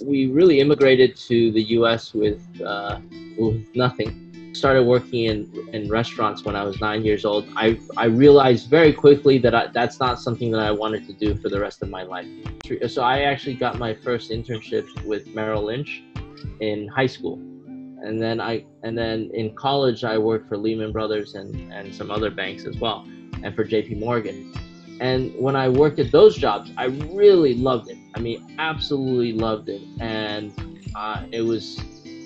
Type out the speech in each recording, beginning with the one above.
We really immigrated to the U.S. with uh, with nothing. Started working in, in restaurants when I was nine years old. I, I realized very quickly that I, that's not something that I wanted to do for the rest of my life. So I actually got my first internship with Merrill Lynch in high school, and then I and then in college I worked for Lehman Brothers and, and some other banks as well, and for J.P. Morgan. And when I worked at those jobs, I really loved it. I mean, absolutely loved it. And uh, it was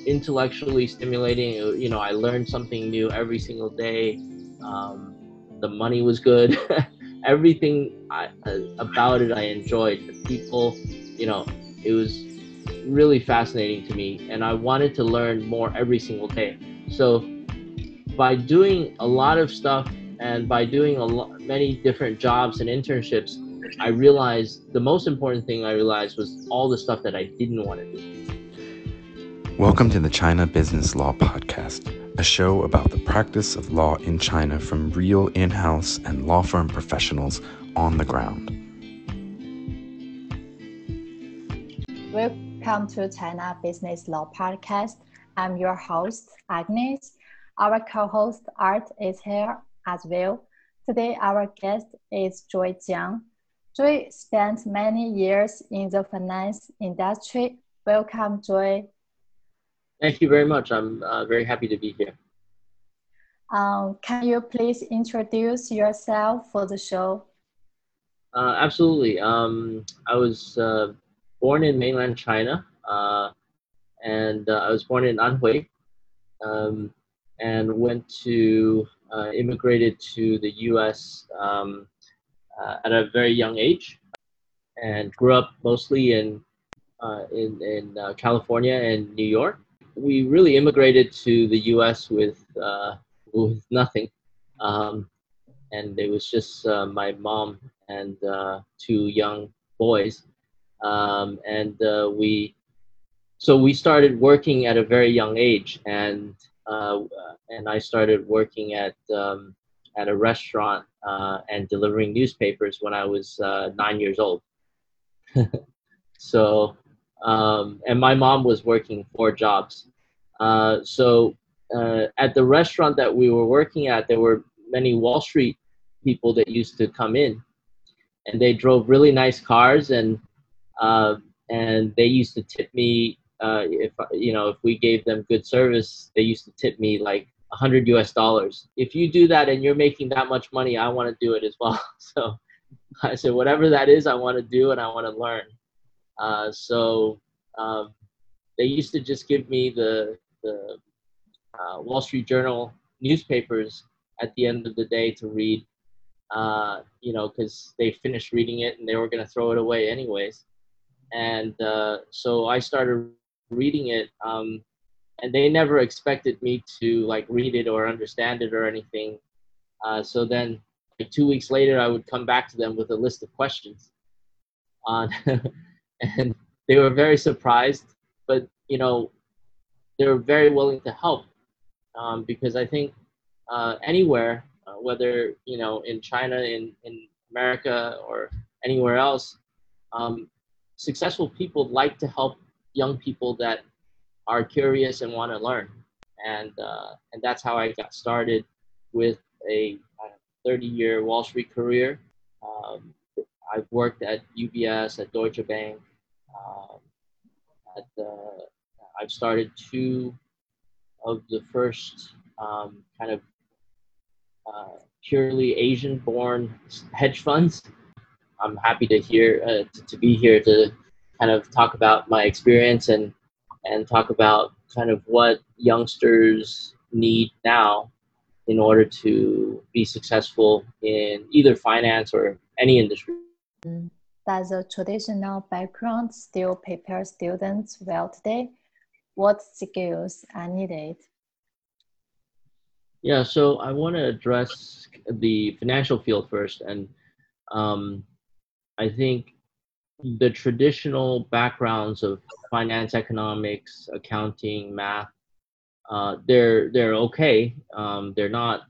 intellectually stimulating. You know, I learned something new every single day. Um, the money was good. Everything I, uh, about it I enjoyed. The people, you know, it was really fascinating to me. And I wanted to learn more every single day. So by doing a lot of stuff and by doing a lot, many different jobs and internships, I realized the most important thing I realized was all the stuff that I didn't want to do. Welcome to the China Business Law Podcast, a show about the practice of law in China from real in house and law firm professionals on the ground. Welcome to China Business Law Podcast. I'm your host, Agnes. Our co host, Art, is here as well. Today, our guest is Joey Jeong. Joey spent many years in the finance industry. Welcome, Joey. Thank you very much. I'm uh, very happy to be here. Um, can you please introduce yourself for the show? Uh, absolutely. Um, I was uh, born in mainland China, uh, and uh, I was born in Anhui, um, and went to uh, immigrated to the U.S. Uh, at a very young age, and grew up mostly in uh, in in uh, California and New York. We really immigrated to the U.S. with uh, with nothing, um, and it was just uh, my mom and two young boys, um, and we so we started working at a very young age and and I started working at um, at a restaurant uh, and delivering newspapers when I was uh, nine years old. so, um, and my mom was working four jobs. Uh, so, uh, at the restaurant that we were working at, there were many Wall Street people that used to come in, and they drove really nice cars, and uh, and they used to tip me uh, if you know if we gave them good service, they used to tip me like 100 US dollars. If you do that and you're making that much money, I want to do it as well. So I said, whatever that is, I want to do and I want to learn. Uh, so um, they used to just give me the the uh, Wall Street Journal newspapers at the end of the day to read. Uh, you know, because they finished reading it and they were going to throw it away anyways. And uh, so I started reading it um, and they never expected me to like read it or understand it or anything. Uh, so then like two weeks later i would come back to them with a list of questions. On and they were very surprised but you know they were very willing to help. Um, because i think uh, anywhere uh, whether you know in china in, in america or anywhere else um, successful people like to help young people that are curious and want to learn. And, uh, and that's how I got started with a 30 year Wall Street career. Um, I've worked at UBS, at Deutsche Bank. Um, at the, I've started two of the first um, kind of uh, purely Asian born hedge funds. I'm happy to hear uh, to, to, be here to kind of talk about my experience and and talk about kind of what youngsters need now in order to be successful in either finance or any industry. Does a traditional background still prepare students well today? What skills are needed? Yeah, so I want to address the financial field first, and um, I think the traditional backgrounds of finance, economics, accounting, math, uh, they're they're okay. Um, they're not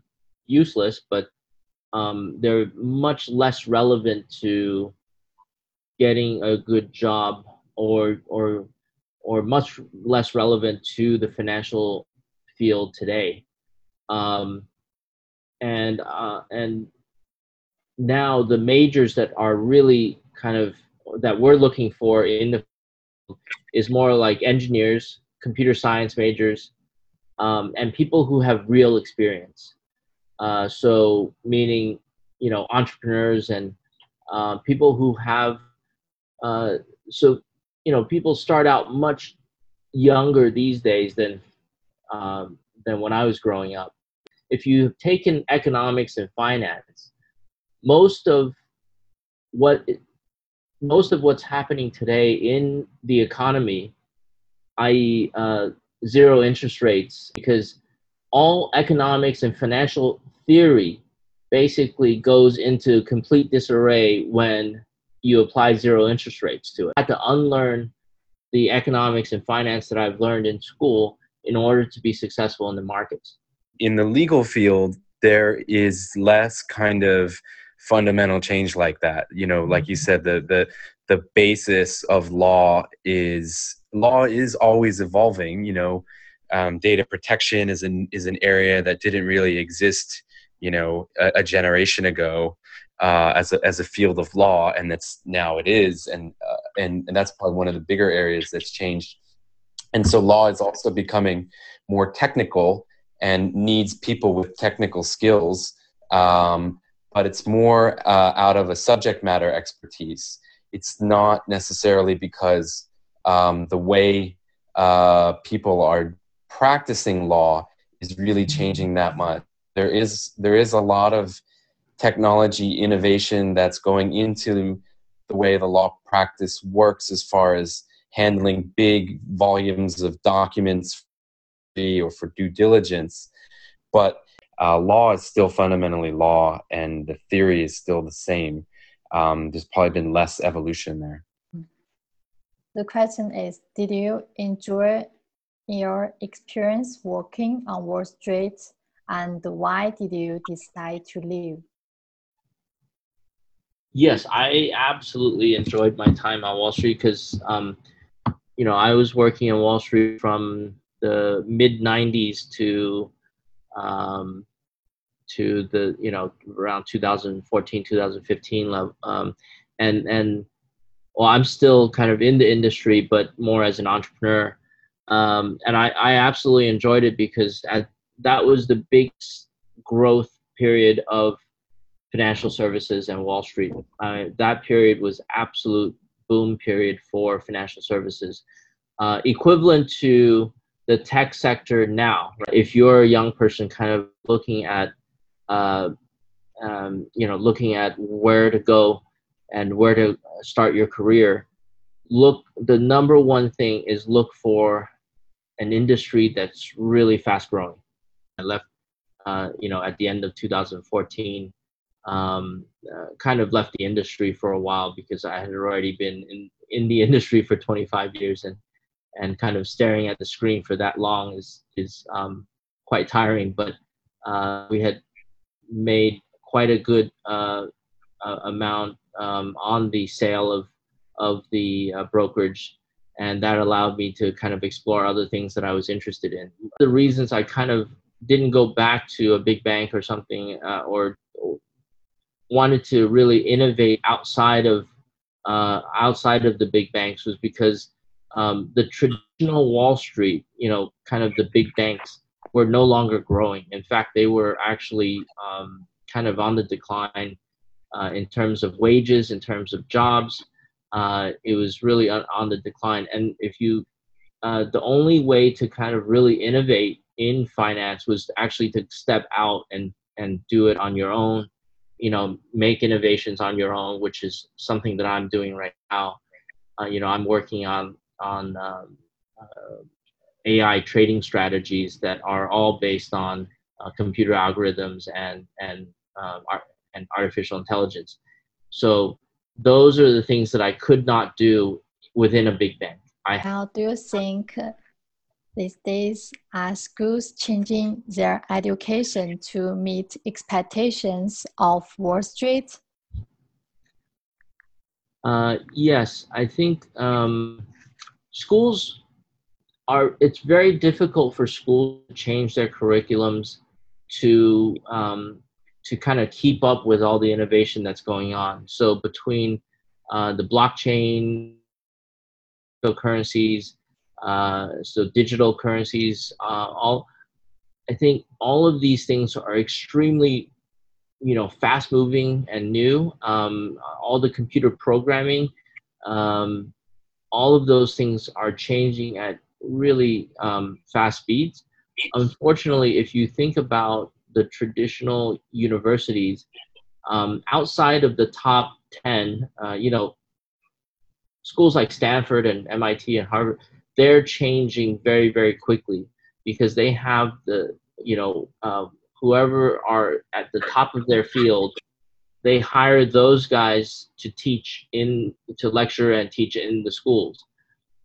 useless, but um, they're much less relevant to getting a good job or or or much less relevant to the financial field today. Um, and uh, and now the majors that are really kind of that we're looking for in the is more like engineers, computer science majors, um, and people who have real experience. Uh, so meaning, you know, entrepreneurs and uh, people who have. Uh, so you know, people start out much younger these days than um, than when I was growing up. If you've taken economics and finance, most of what most of what's happening today in the economy, i.e., uh, zero interest rates, because all economics and financial theory basically goes into complete disarray when you apply zero interest rates to it. I had to unlearn the economics and finance that I've learned in school in order to be successful in the markets. In the legal field, there is less kind of fundamental change like that. You know, like you said, the the the basis of law is law is always evolving. You know, um, data protection is an is an area that didn't really exist. You know, a, a generation ago. Uh, as a as a field of law, and that's now it is, and uh, and and that's probably one of the bigger areas that's changed. And so law is also becoming more technical and needs people with technical skills, um, but it's more uh, out of a subject matter expertise. It's not necessarily because um, the way uh, people are practicing law is really changing that much. There is there is a lot of technology innovation that's going into the way the law practice works as far as handling big volumes of documents or for due diligence. But uh, law is still fundamentally law, and the theory is still the same. Um, there's probably been less evolution there. The question is Did you enjoy your experience working on Wall Street, and why did you decide to leave? Yes, I absolutely enjoyed my time on Wall Street because, um, you know, I was working on Wall Street from the mid '90s to um, to the you know around 2014 2015 level um, and and well i'm still kind of in the industry but more as an entrepreneur. Um, and I, I absolutely enjoyed it because at, that was the big growth period of financial services and wall street. Uh, that period was absolute boom period for financial services uh, equivalent to the tech sector now. If you're a young person kind of looking at uh, um, you know, looking at where to go and where to start your career, look. The number one thing is look for an industry that's really fast growing. I left, uh, you know, at the end of 2014. Um, uh, kind of left the industry for a while because I had already been in, in the industry for 25 years and and kind of staring at the screen for that long is is um, quite tiring. But uh, we had made quite a good uh, uh, amount um, on the sale of of the uh, brokerage, and that allowed me to kind of explore other things that I was interested in. The reasons I kind of didn't go back to a big bank or something, uh, or, or wanted to really innovate outside of uh, outside of the big banks was because um, the traditional Wall Street, you know, kind of the big banks were no longer growing. In fact, they were actually um, kind of on the decline uh, in terms of wages, in terms of jobs. Uh, it was really on, on, the decline. And if you, uh, the only way to kind of really innovate in finance was actually to step out and and do it on your own. You know, make innovations on your own, which is something that I'm doing right now. Uh, you know, I'm working on on um, uh, AI trading strategies that are all based on uh, computer algorithms and and uh, and artificial intelligence. So those are the things that I could not do within a big bank. I How do you think these days are schools changing their education to meet expectations of Wall Street? Uh, yes, I think um, schools are it's very difficult for schools to change their curriculums to um, to kind of keep up with all the innovation that's going on. So between uh, the blockchain, cryptocurrencies, uh, so digital currencies, uh, all I think all of these things are extremely, you know, fast moving and new. Um, all the computer programming, um, all of those things are changing at really um, fast speeds. Unfortunately, if you think about the traditional universities, um, outside of the top 10, uh, you know, schools like Stanford and MIT and Harvard, they're changing very, very quickly because they have the, you know, uh, whoever are at the top of their field, they hire those guys to teach in, to lecture and teach in the schools.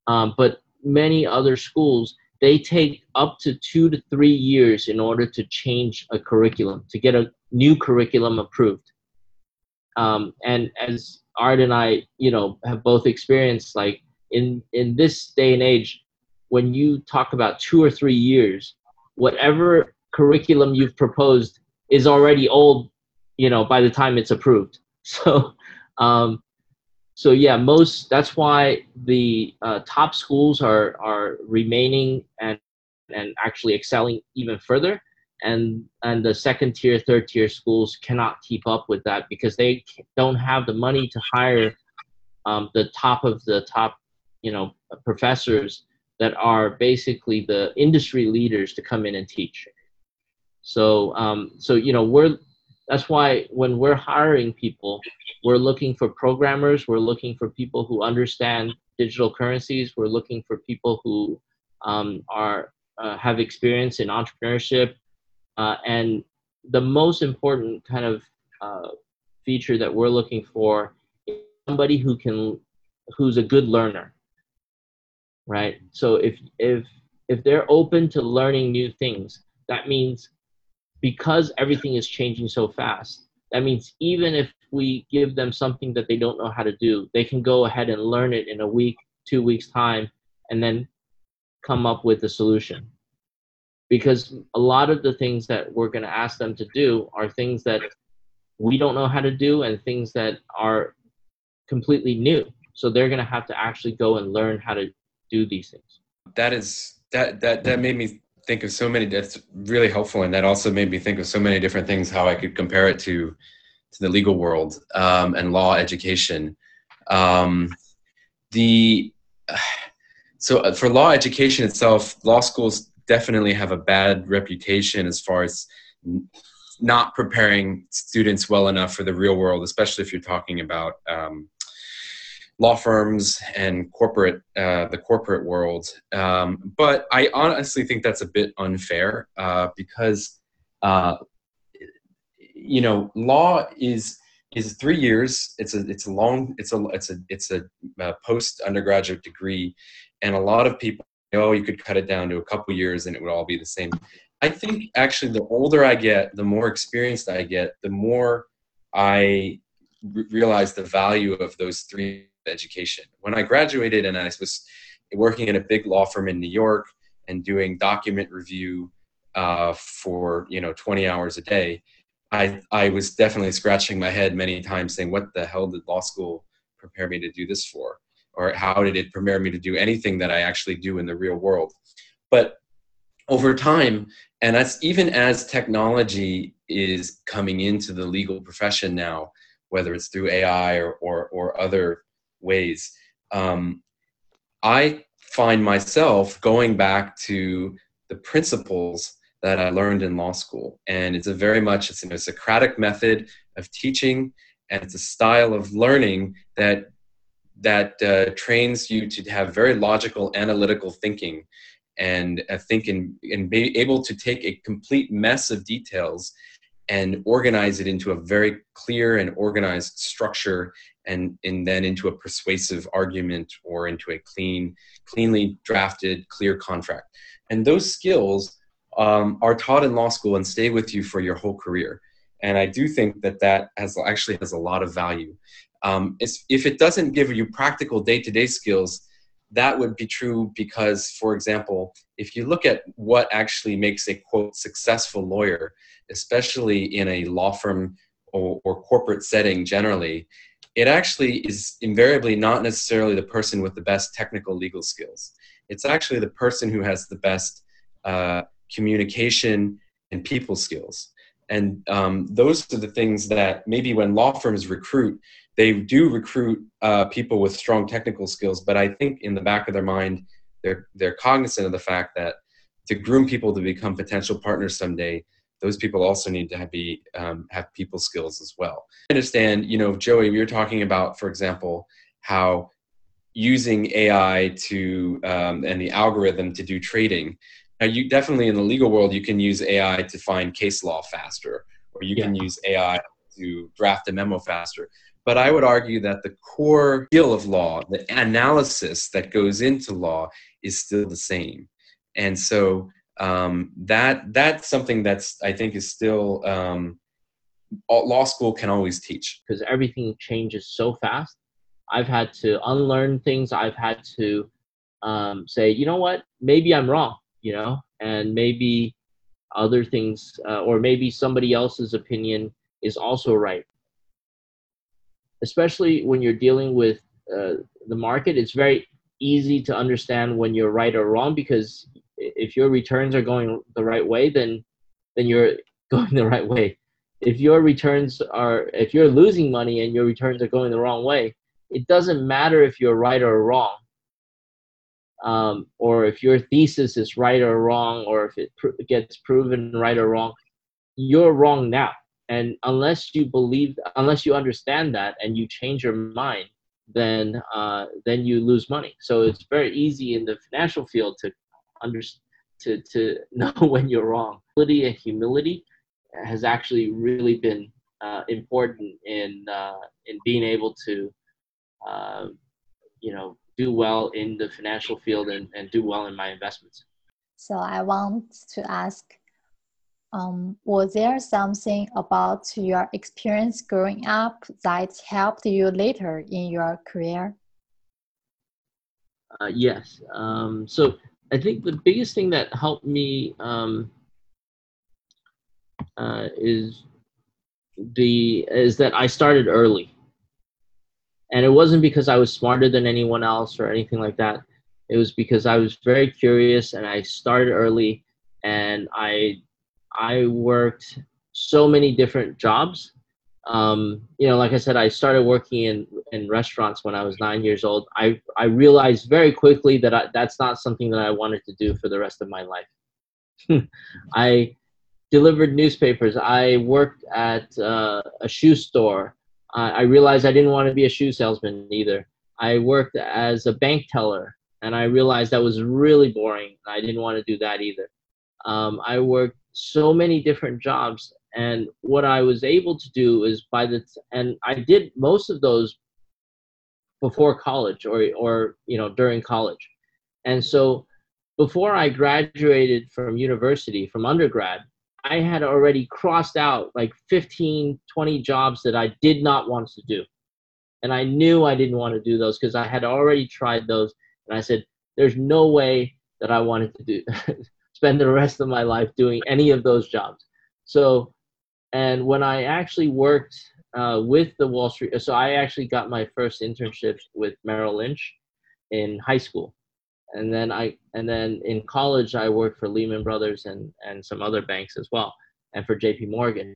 Um, but many other schools, they take up to two to three years in order to change a curriculum, to get a new curriculum approved. Um, and as Art and I, you know, have both experienced, like in in this day and age, when you talk about two or three years, whatever curriculum you've proposed is already old, you know, by the time it's approved. So, um, so yeah, most that's why the uh, top schools are are remaining and and actually excelling even further, and and the second tier, third tier schools cannot keep up with that because they don't have the money to hire um, the top of the top, you know, professors that are basically the industry leaders to come in and teach. So um, so you know we're that's why when we're hiring people, we're looking for programmers, we're looking for people who understand digital currencies, we're looking for people who um, are uh, have experience in entrepreneurship, uh, and the most important kind of uh, feature that we're looking for is somebody who can who's a good learner right? So if if if they're open to learning new things that means because everything is changing so fast, that means even if we give them something that they don't know how to do, they can go ahead and learn it in a week, two weeks' time, and then come up with a solution. Because a lot of the things that we're going to ask them to do are things that we don't know how to do and things that are completely new. So they're going to have to actually go and learn how to do these things. That is that that that made me think of so many that's really helpful and that also made me think of so many different things how i could compare it to to the legal world um, and law education. Um, the so uh, for law education itself law schools definitely have a bad reputation as far as not preparing students well enough for the real world especially if you're talking about um, law firms and corporate uh, the corporate world. Um, but I honestly think that's a bit unfair uh, because uh, you know law is is three years. It's a it's a long it's a it's a it's a, a post undergraduate degree, and a lot of people oh you could cut it down to a couple years and it would all be the same. I think actually the older I get, the more experienced I get, the more I realize the value of those three education. When I graduated and I was working in a big law firm in New York and doing document review uh, for you know 20 hours a day, I I was definitely scratching my head many times, saying, "What the hell did law school prepare me to do this for?" Or how did it prepare me to do anything that I actually do in the real world? But over time, and that's even as technology is coming into the legal profession now, whether it's through AI or, or, or other ways. Um, I find myself going back to the principles that I learned in law school, and it's a very much it's a Socratic method of teaching, and it's a style of learning that that uh, trains you to have very logical, analytical thinking, and uh, think and, and be able to take a complete mess of details and organize it into a very clear and organized structure and, and then into a persuasive argument or into a clean, cleanly drafted, clear contract. And those skills um, are taught in law school and stay with you for your whole career. And I do think that that has actually has a lot of value. Um, if it doesn't give you practical day-to-day skills, that would be true because, for example, if you look at what actually makes a quote successful lawyer, especially in a law firm or, or corporate setting generally, it actually is invariably not necessarily the person with the best technical legal skills. It's actually the person who has the best uh, communication and people skills. And um, those are the things that maybe when law firms recruit, they do recruit uh, people with strong technical skills, but I think in the back of their mind, they're they're cognizant of the fact that to groom people to become potential partners someday, those people also need to have, be um, have people skills as well. I understand, you know, Joey, we were talking about, for example, how using AI to um, and the algorithm to do trading. Now, you definitely in the legal world, you can use AI to find case law faster, or you yeah. can use AI to draft a memo faster. But I would argue that the core skill of law, the analysis that goes into law, is still the same. And so um, that that's something that's I think is still um, law school can always teach because everything changes so fast. I've had to unlearn things. I've had to um, say, you know what, maybe I'm wrong, you know, and maybe other things, uh, or maybe somebody else's opinion is also right especially when you're dealing with uh, the market, it's very easy to understand when you're right or wrong because if your returns are going the right way, then then you're going the right way. If your returns are if you're losing money and your returns are going the wrong way, it doesn't matter if you're right or wrong. Um, or if your thesis is right or wrong, or if it pr- gets proven right or wrong, you're wrong now and unless you believe unless you understand that and you change your mind then uh, then you lose money so it's very easy in the financial field to under to to know when you're wrong humility and humility has actually really been uh, important in uh, in being able to uh, you know do well in the financial field and, and do well in my investments so i want to ask um, was there something about your experience growing up that helped you later in your career? Uh, yes. Um, so I think the biggest thing that helped me um, uh, is the is that I started early, and it wasn't because I was smarter than anyone else or anything like that. It was because I was very curious and I started early, and I I worked so many different jobs. Um, you know, like I said, I started working in, in restaurants when I was nine years old. I, I realized very quickly that I, that's not something that I wanted to do for the rest of my life. I delivered newspapers. I worked at uh, a shoe store. I, I realized I didn't want to be a shoe salesman either. I worked as a bank teller, and I realized that was really boring. I didn't want to do that either. Um, I worked so many different jobs. And what i was able to do is by the and i did most of those before college or or you know during college. And so before i graduated from university from undergrad i had already crossed out like 15 20 jobs that i did not want to do. And i knew i didn't want to do those because i had already tried those. And i said there's no way that i wanted to do spend the rest of my life doing any of those jobs. So, and when I actually worked uh, with the Wall Street, so I actually got my first internship with Merrill Lynch in high school, and then I and then in college I worked for Lehman Brothers and and some other banks as well, and for J.P. Morgan.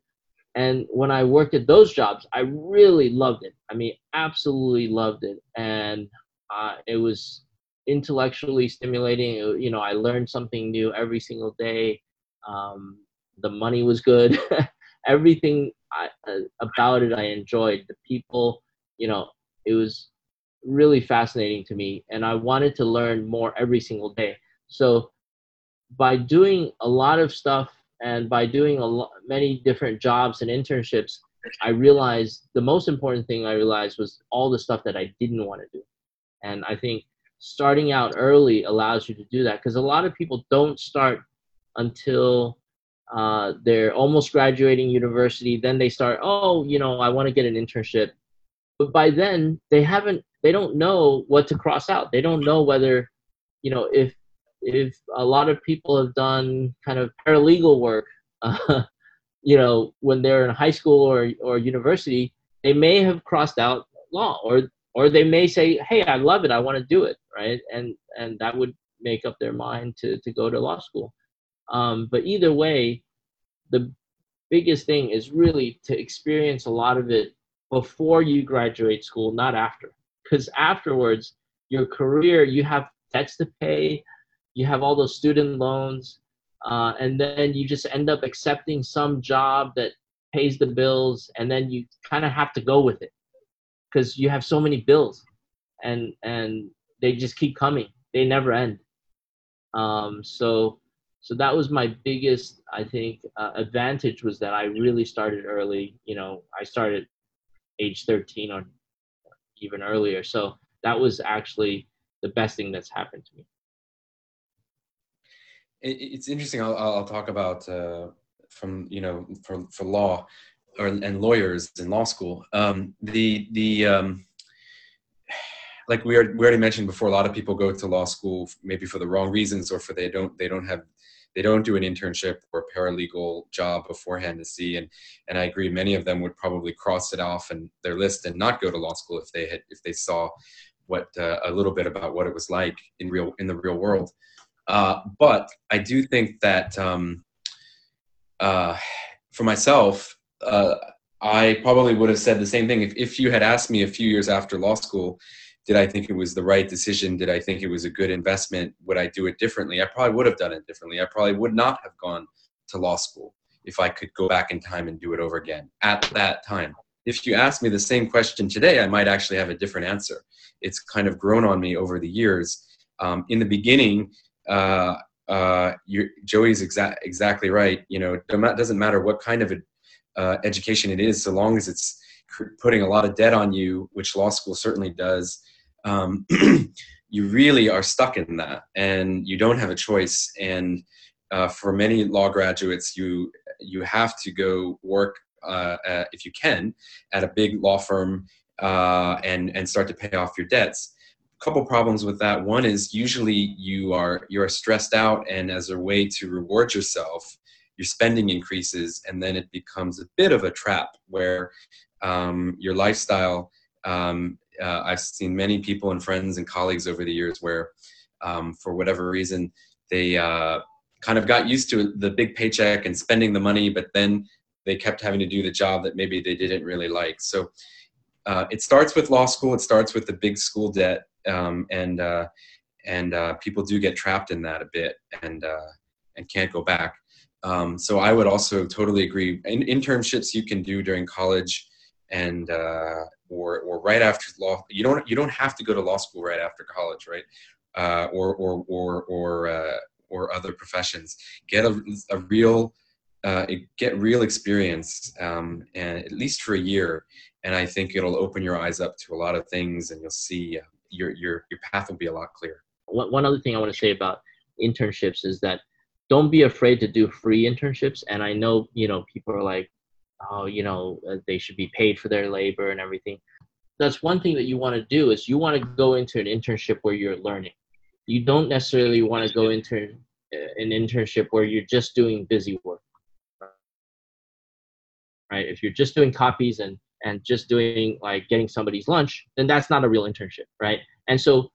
And when I worked at those jobs, I really loved it. I mean, absolutely loved it, and uh, it was intellectually stimulating. You know, I learned something new every single day. Um, the money was good. Everything I, uh, about it I enjoyed. The people, you know, it was really fascinating to me, and I wanted to learn more every single day. So, by doing a lot of stuff and by doing a lot, many different jobs and internships, I realized the most important thing I realized was all the stuff that I didn't want to do. And I think starting out early allows you to do that because a lot of people don't start until uh, they're almost graduating university then they start oh you know i want to get an internship but by then they haven't they don't know what to cross out. They don't know whether, you know, if if a lot of people have done kind of paralegal work, uh, you know, when they're in high school or or university, they may have crossed out law, or or they may say, "Hey, I love it. I want to do it," right? And and that would make up their mind to to go to law school. Um, but either way, the biggest thing is really to experience a lot of it before you graduate school, not after. Because afterwards, your career, you have debts to pay, you have all those student loans, uh, and then you just end up accepting some job that pays the bills, and then you kind of have to go with it because you have so many bills, and and they just keep coming. They never end. Um, so so that was my biggest i think uh, advantage was that i really started early. You know i started age 13 or even earlier. So that was actually the best thing that's happened to me. It's interesting. I'll, I'll talk about uh, from you know for, for law or and lawyers in law school um, the the um, like we, are, we already mentioned before a lot of people go to law school maybe for the wrong reasons or for they don't they don't have they don't do an internship or paralegal job beforehand to see. And and I agree many of them would probably cross it off and their list and not go to law school if they had if they saw what uh, a little bit about what it was like in real in the real world. Uh, but I do think that um, uh, for myself uh, I probably would have said the same thing if, if you had asked me a few years after law school did I think it was the right decision? Did I think it was a good investment? Would I do it differently? I probably would have done it differently. I probably would not have gone to law school if I could go back in time and do it over again at that time. If you ask me the same question today, I might actually have a different answer. It's kind of grown on me over the years. Um, in the beginning, uh, uh, Joey's exa- exactly right. You know, it doesn't matter what kind of a, uh, education it is, so long as it's putting a lot of debt on you, which law school certainly does, um, you really are stuck in that and you don't have a choice. And uh, for many law graduates you you have to go work uh, if you can at a big law firm uh, and and start to pay off your debts. A couple problems with that. One is usually you are you're stressed out and as a way to reward yourself your spending increases and then it becomes a bit of a trap where um, your lifestyle um, uh, I've seen many people and friends and colleagues over the years where, um, for whatever reason, they uh, kind of got used to the big paycheck and spending the money, but then they kept having to do the job that maybe they didn't really like. So uh, it starts with law school. It starts with the big school debt, um, and uh, and uh, people do get trapped in that a bit and uh, and can't go back. Um, so I would also totally agree. In, internships you can do during college and uh, or or right after law. You don't you don't have to go to law school right after college, right? Uh, or or or or uh, or other professions. Get a, a real uh, get real experience, um, and at least for a year. And I think it'll open your eyes up to a lot of things, and you'll see uh, your your your path will be a lot clearer. One, one other thing I want to say about internships is that don't be afraid to do free internships. And I know you know people are like, oh, you know, uh, they should be paid for their labor and everything. That's one thing that you want to do is you want to go into an internship where you're learning. You don't necessarily want to go into uh, an internship where you're just doing busy work. Right? If you're just doing copies and and just doing like getting somebody's lunch, then that's not a real internship, right? And so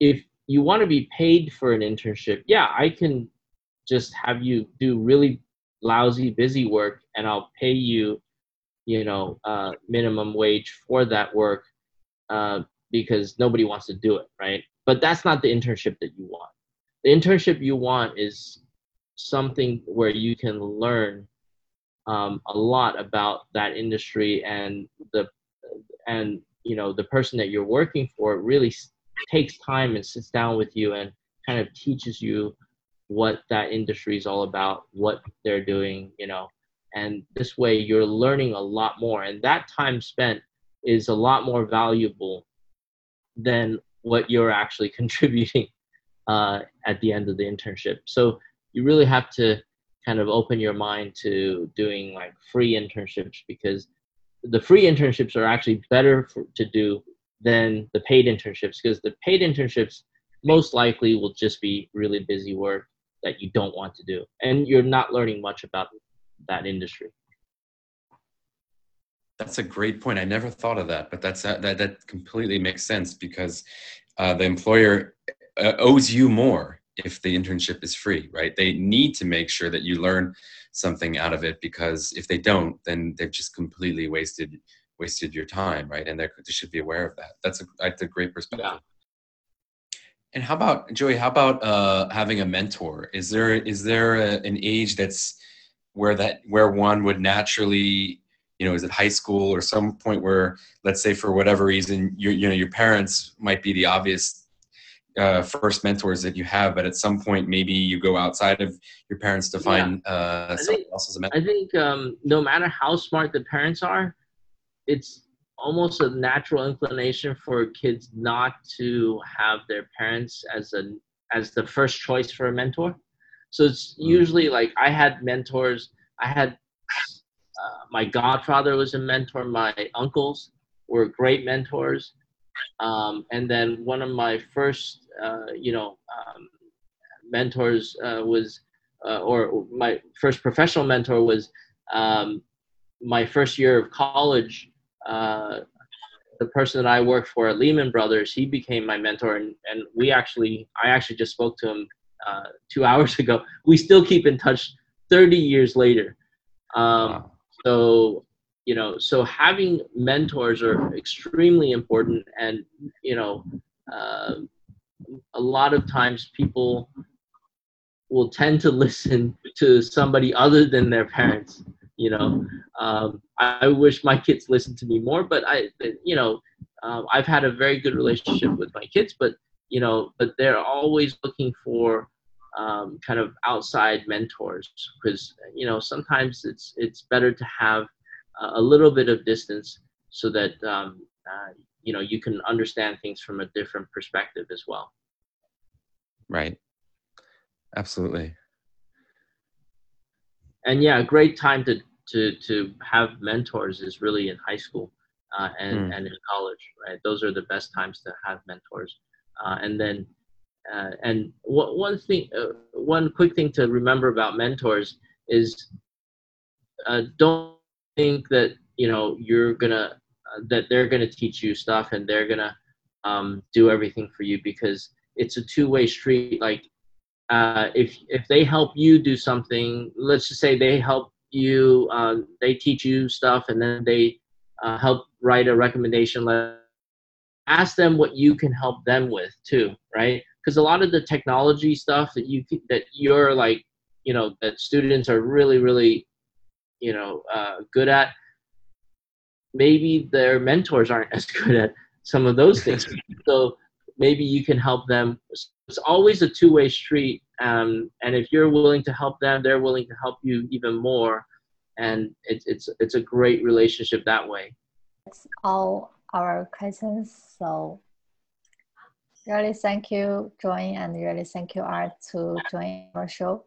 if you want to be paid for an internship, yeah, I can just have you do really lousy busy work and I'll pay you, you know, uh, minimum wage for that work uh, because nobody wants to do it, right? But that's not the internship that you want. The internship you want is something where you can learn um, a lot about that industry and the and you know the person that you're working for really takes time and sits down with you and kind of teaches you what that industry is all about, what they're doing, you know, and this way you're learning a lot more. And that time spent is a lot more valuable than what you're actually contributing uh, at the end of the internship. So you really have to kind of open your mind to doing like free internships because the free internships are actually better for, to do than the paid internships because the paid internships most likely will just be really busy work that you don't want to do. And you're not learning much about that industry. That's a great point. I never thought of that but that's that that completely makes sense because uh, the employer uh, owes you more if the internship is free right? They need to make sure that you learn something out of it because if they don't then they've just completely wasted wasted your time right? And they should be aware of that. That's a that's a great perspective. Yeah. And how about Joey? How about uh, having a mentor? Is there is there a, an age that's where that where one would naturally, you know, is it high school or some point where, let's say, for whatever reason, you you know your parents might be the obvious uh, first mentors that you have, but at some point maybe you go outside of your parents to find yeah. uh, someone think, else as a mentor. I think um, no matter how smart the parents are, it's almost a natural inclination for kids not to have their parents as a as the first choice for a mentor. So it's mm. usually like I had mentors. I had uh, my godfather was a mentor. My uncles were great mentors. Um, and then one of my first, uh, you know, um, mentors uh, was, uh, or my first professional mentor was um, my first year of college uh, the person that I worked for at Lehman Brothers, he became my mentor, and, and we actually, I actually just spoke to him uh, two hours ago. We still keep in touch 30 years later. Um, wow. So, you know, so having mentors are extremely important, and you know, uh, a lot of times people will tend to listen to somebody other than their parents you know? Um, I, wish my kids listened to me more but i you know um, i've had a very good relationship with my kids but you know but they're always looking for um, kind of outside mentors because you know sometimes it's it's better to have a little bit of distance so that um, uh, you know you can understand things from a different perspective as well. Right. Absolutely and yeah, a great time to to to have mentors is really in high school uh, and mm. and in college, right? Those are the best times to have mentors. Uh, and then uh, and w- one thing, uh, one quick thing to remember about mentors is uh, don't think that you know you're gonna uh, that they're gonna teach you stuff and they're gonna um, do everything for you because it's a two-way street. Like uh, if if they help you do something, let's just say they help you, uh, they teach you stuff, and then they uh, help write a recommendation letter. Ask them what you can help them with too, right? Because a lot of the technology stuff that you that you're like, you know, that students are really really, you know, uh, good at. Maybe their mentors aren't as good at some of those things. so maybe you can help them. It's always a two-way street um, and if you're willing to help them they're willing to help you even more and it's it's it's a great relationship that way. That's all our questions so really thank you join and really thank you art to join our show.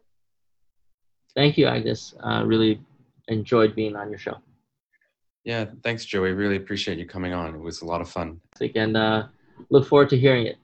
Thank you agnes. Uh, really enjoyed being on your show. Yeah thanks joey. Really appreciate you coming on. It was a lot of fun. And uh, look forward to hearing it